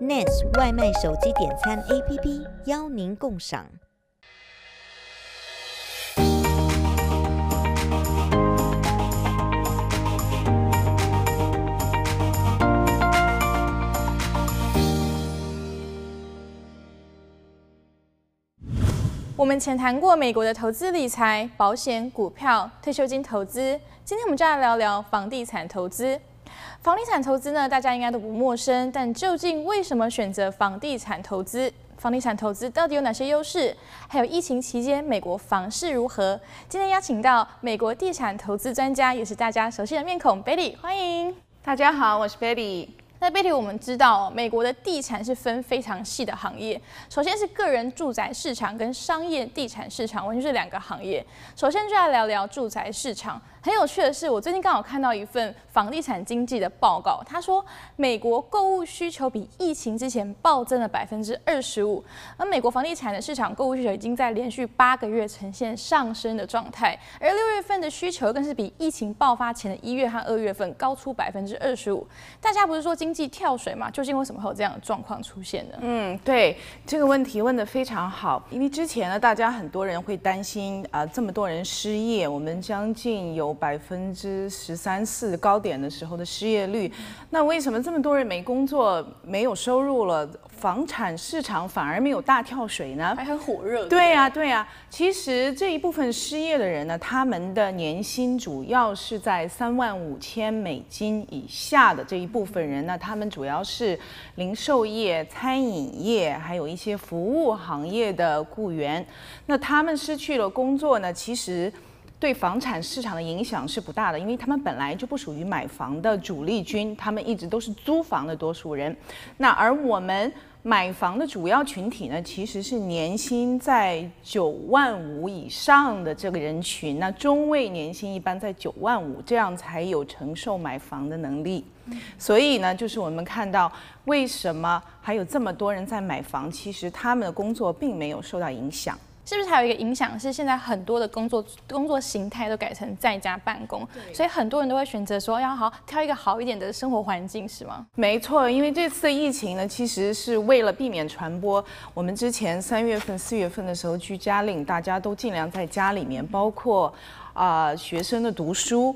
，NAS 外卖手机点餐 APP 邀您共赏。我们前谈过美国的投资理财、保险、股票、退休金投资，今天我们就来聊聊房地产投资。房地产投资呢，大家应该都不陌生，但究竟为什么选择房地产投资？房地产投资到底有哪些优势？还有疫情期间美国房市如何？今天邀请到美国地产投资专家，也是大家熟悉的面孔，Betty，欢迎。大家好，我是 Betty。那 Betty，我们知道美国的地产是分非常细的行业。首先是个人住宅市场跟商业地产市场，完全是两个行业。首先就来聊聊住宅市场。很有趣的是，我最近刚好看到一份房地产经济的报告，他说美国购物需求比疫情之前暴增了百分之二十五，而美国房地产的市场购物需求已经在连续八个月呈现上升的状态，而六月份的需求更是比疫情爆发前的一月和二月份高出百分之二十五。大家不是说经济跳水吗？究竟为什么会有这样的状况出现呢？嗯，对，这个问题问得非常好，因为之前呢，大家很多人会担心啊、这么多人失业，我们将近有。百分之十三四高点的时候的失业率，那为什么这么多人没工作、没有收入了，房产市场反而没有大跳水呢？还很火热。对呀，对呀。其实这一部分失业的人呢，他们的年薪主要是在三万五千美金以下的这一部分人呢，他们主要是零售业、餐饮业，还有一些服务行业的雇员。那他们失去了工作呢，其实。对房产市场的影响是不大的，因为他们本来就不属于买房的主力军，他们一直都是租房的多数人。那而我们买房的主要群体呢，其实是年薪在九万五以上的这个人群。那中位年薪一般在九万五，这样才有承受买房的能力。所以呢，就是我们看到为什么还有这么多人在买房，其实他们的工作并没有受到影响。是不是还有一个影响是，现在很多的工作工作形态都改成在家办公，所以很多人都会选择说要好挑一个好一点的生活环境，是吗？没错，因为这次的疫情呢，其实是为了避免传播，我们之前三月份、四月份的时候居家令，大家都尽量在家里面，包括啊、学生的读书。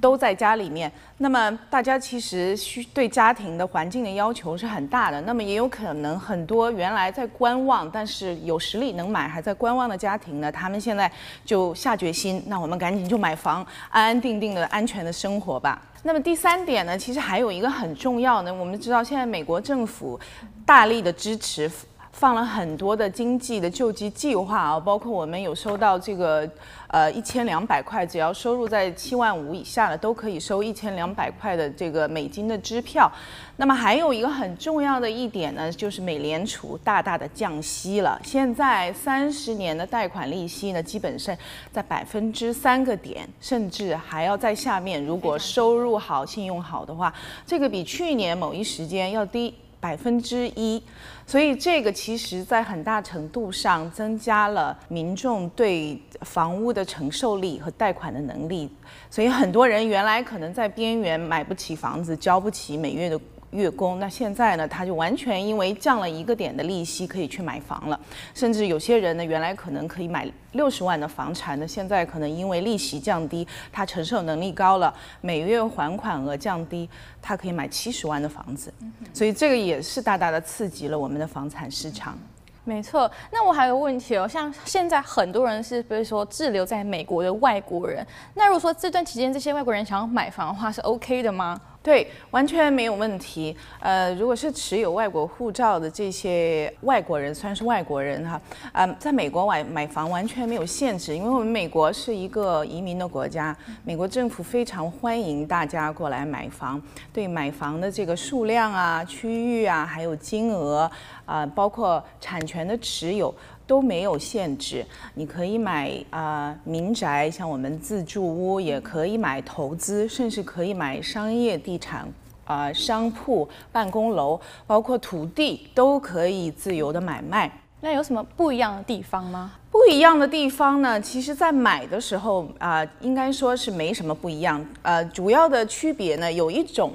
都在家里面，那么大家其实需对家庭的环境的要求是很大的。那么也有可能很多原来在观望，但是有实力能买还在观望的家庭呢，他们现在就下决心，那我们赶紧就买房，安安定定的安全的生活吧。那么第三点呢，其实还有一个很重要的，我们知道现在美国政府大力的支持。放了很多的经济的救济计划啊，包括我们有收到这个，呃，一千两百块，只要收入在七万五以下的都可以收一千两百块的这个美金的支票。那么还有一个很重要的一点呢，就是美联储大大的降息了。现在三十年的贷款利息呢，基本上在百分之三个点，甚至还要在下面。如果收入好、信用好的话，这个比去年某一时间要低。百分之一，所以这个其实在很大程度上增加了民众对房屋的承受力和贷款的能力，所以很多人原来可能在边缘买不起房子，交不起每月的。月供，那现在呢，他就完全因为降了一个点的利息，可以去买房了。甚至有些人呢，原来可能可以买六十万的房产呢，现在可能因为利息降低，他承受能力高了，每月还款额降低，他可以买七十万的房子。所以这个也是大大的刺激了我们的房产市场。没错。那我还有个问题哦，像现在很多人是比如说滞留在美国的外国人，那如果说这段期间这些外国人想要买房的话，是 OK 的吗？对，完全没有问题。呃，如果是持有外国护照的这些外国人，虽然是外国人哈，嗯、呃，在美国买买房完全没有限制，因为我们美国是一个移民的国家，美国政府非常欢迎大家过来买房。对买房的这个数量啊、区域啊，还有金额啊、包括产权的持有。都没有限制，你可以买啊、呃、民宅，像我们自住屋，也可以买投资，甚至可以买商业地产啊、呃、商铺、办公楼，包括土地都可以自由的买卖。那有什么不一样的地方吗？不一样的地方呢？其实，在买的时候啊、呃，应该说是没什么不一样。呃，主要的区别呢，有一种。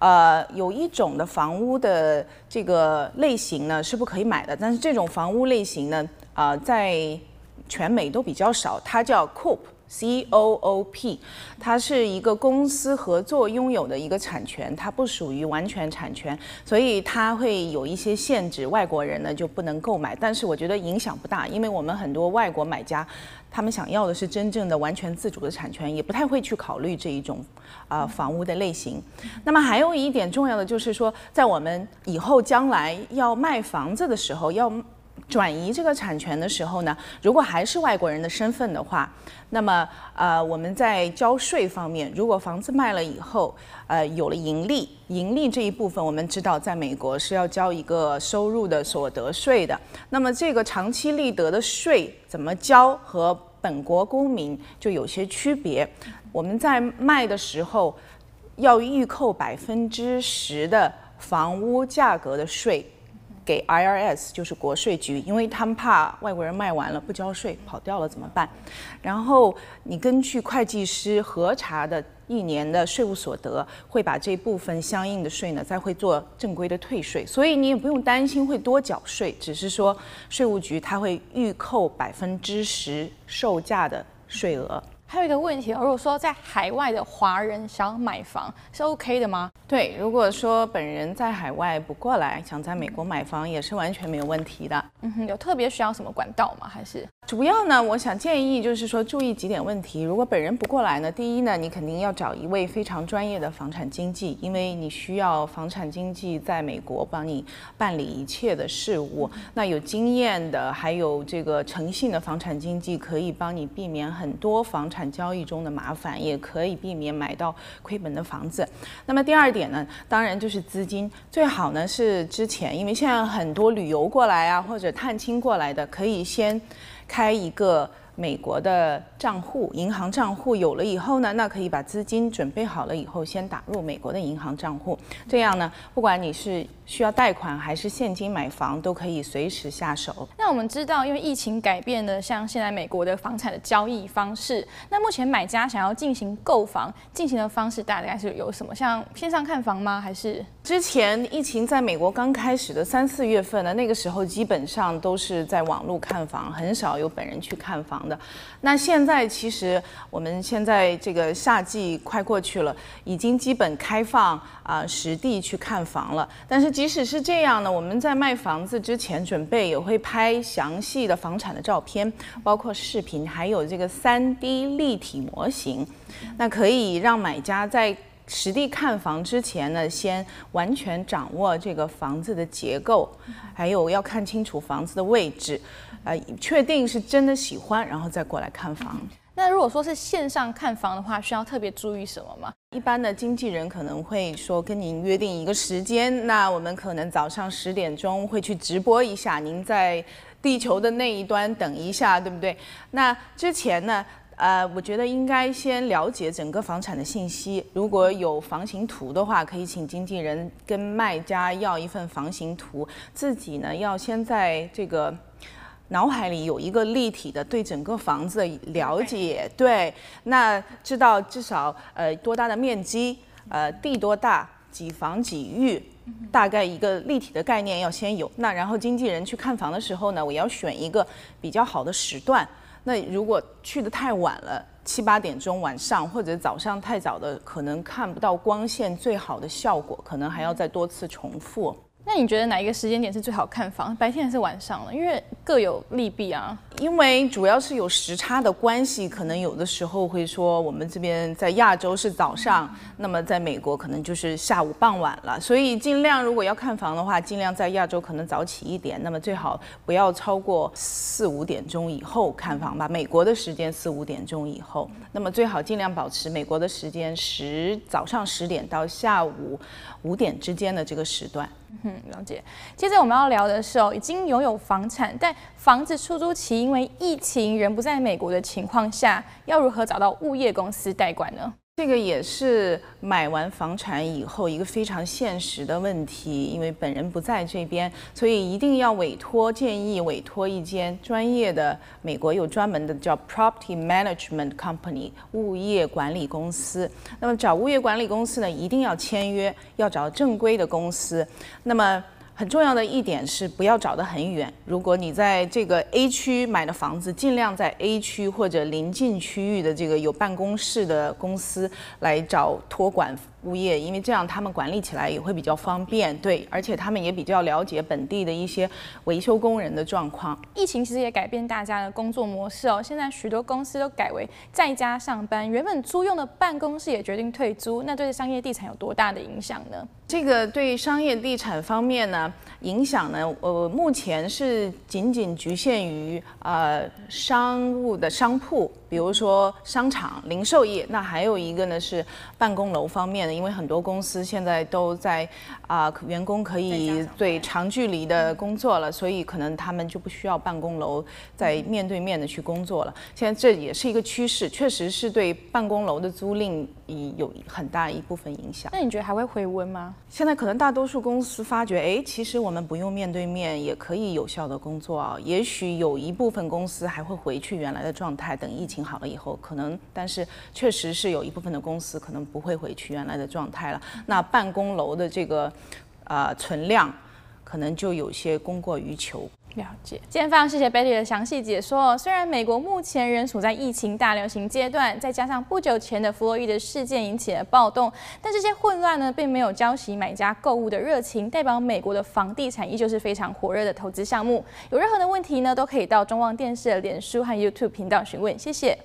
呃，有一种的房屋的这个类型呢是不可以买的，但是这种房屋类型呢，啊、呃，在全美都比较少，它叫 Coop。C O O P，它是一个公司合作拥有的一个产权，它不属于完全产权，所以它会有一些限制，外国人呢就不能购买。但是我觉得影响不大，因为我们很多外国买家，他们想要的是真正的完全自主的产权，也不太会去考虑这一种啊、呃、房屋的类型。那么还有一点重要的就是说，在我们以后将来要卖房子的时候要。转移这个产权的时候呢，如果还是外国人的身份的话，那么呃我们在交税方面，如果房子卖了以后，呃有了盈利，盈利这一部分我们知道在美国是要交一个收入的所得税的。那么这个长期利得的税怎么交和本国公民就有些区别。我们在卖的时候要预扣百分之十的房屋价格的税。给 IRS 就是国税局，因为他们怕外国人卖完了不交税跑掉了怎么办？然后你根据会计师核查的一年的税务所得，会把这部分相应的税呢再会做正规的退税，所以你也不用担心会多缴税，只是说税务局他会预扣百分之十售价的税额。还有一个问题，如果说在海外的华人想要买房是 OK 的吗？对，如果说本人在海外不过来，想在美国买房也是完全没有问题的。嗯哼，有特别需要什么管道吗？还是主要呢？我想建议就是说注意几点问题。如果本人不过来呢，第一呢，你肯定要找一位非常专业的房产经纪，因为你需要房产经纪在美国帮你办理一切的事务。那有经验的，还有这个诚信的房产经纪，可以帮你避免很多房产。交易中的麻烦也可以避免买到亏本的房子。那么第二点呢，当然就是资金，最好呢是之前，因为现在很多旅游过来啊，或者探亲过来的，可以先开一个。美国的账户，银行账户有了以后呢，那可以把资金准备好了以后，先打入美国的银行账户。这样呢，不管你是需要贷款还是现金买房，都可以随时下手。那我们知道，因为疫情改变了像现在美国的房产的交易方式，那目前买家想要进行购房进行的方式大概是有什么？像线上看房吗？还是之前疫情在美国刚开始的三四月份呢？那个时候基本上都是在网络看房，很少有本人去看房的。那现在其实我们现在这个夏季快过去了，已经基本开放啊实地去看房了。但是即使是这样呢，我们在卖房子之前准备也会拍详细的房产的照片，包括视频，还有这个三 D 立体模型，那可以让买家在实地看房之前呢，先完全掌握这个房子的结构，还有要看清楚房子的位置。呃，确定是真的喜欢，然后再过来看房。那如果说是线上看房的话，需要特别注意什么吗？一般的经纪人可能会说跟您约定一个时间，那我们可能早上十点钟会去直播一下，您在地球的那一端等一下，对不对？那之前呢，呃，我觉得应该先了解整个房产的信息。如果有房型图的话，可以请经纪人跟卖家要一份房型图，自己呢要先在这个。脑海里有一个立体的对整个房子的了解，对，那知道至少呃多大的面积，呃地多大，几房几浴，大概一个立体的概念要先有。那然后经纪人去看房的时候呢，我要选一个比较好的时段。那如果去的太晚了，七八点钟晚上或者早上太早的，可能看不到光线最好的效果，可能还要再多次重复。那你觉得哪一个时间点是最好看房？白天还是晚上呢？因为各有利弊啊。因为主要是有时差的关系，可能有的时候会说我们这边在亚洲是早上，那么在美国可能就是下午傍晚了。所以尽量如果要看房的话，尽量在亚洲可能早起一点，那么最好不要超过四五点钟以后看房吧。美国的时间四五点钟以后，那么最好尽量保持美国的时间十早上十点到下午五点之间的这个时段。嗯，了解。接着我们要聊的是哦，已经拥有房产，但房子出租期因为疫情人不在美国的情况下，要如何找到物业公司代管呢？这个也是买完房产以后一个非常现实的问题，因为本人不在这边，所以一定要委托，建议委托一间专业的，美国有专门的叫 Property Management Company 物业管理公司。那么找物业管理公司呢，一定要签约，要找正规的公司。那么。很重要的一点是不要找得很远。如果你在这个 A 区买的房子，尽量在 A 区或者临近区域的这个有办公室的公司来找托管物业，因为这样他们管理起来也会比较方便。对，而且他们也比较了解本地的一些维修工人的状况。疫情其实也改变大家的工作模式哦，现在许多公司都改为在家上班，原本租用的办公室也决定退租，那对商业地产有多大的影响呢？这个对商业地产方面呢，影响呢，呃，目前是仅仅局限于呃商务的商铺，比如说商场、零售业。那还有一个呢是办公楼方面的，因为很多公司现在都在啊、呃，员工可以对长距离的工作了，所以可能他们就不需要办公楼在面对面的去工作了。现在这也是一个趋势，确实是对办公楼的租赁有很大一部分影响。那你觉得还会回温吗？现在可能大多数公司发觉，哎，其实我们不用面对面也可以有效的工作啊。也许有一部分公司还会回去原来的状态，等疫情好了以后，可能，但是确实是有一部分的公司可能不会回去原来的状态了。那办公楼的这个，呃，存量，可能就有些供过于求。了解，今天非常谢谢 Betty 的详细解说。虽然美国目前仍处在疫情大流行阶段，再加上不久前的弗洛伊德事件引起了暴动，但这些混乱呢，并没有浇熄买家购物的热情，代表美国的房地产依旧是非常火热的投资项目。有任何的问题呢，都可以到中望电视的脸书和 YouTube 频道询问。谢谢。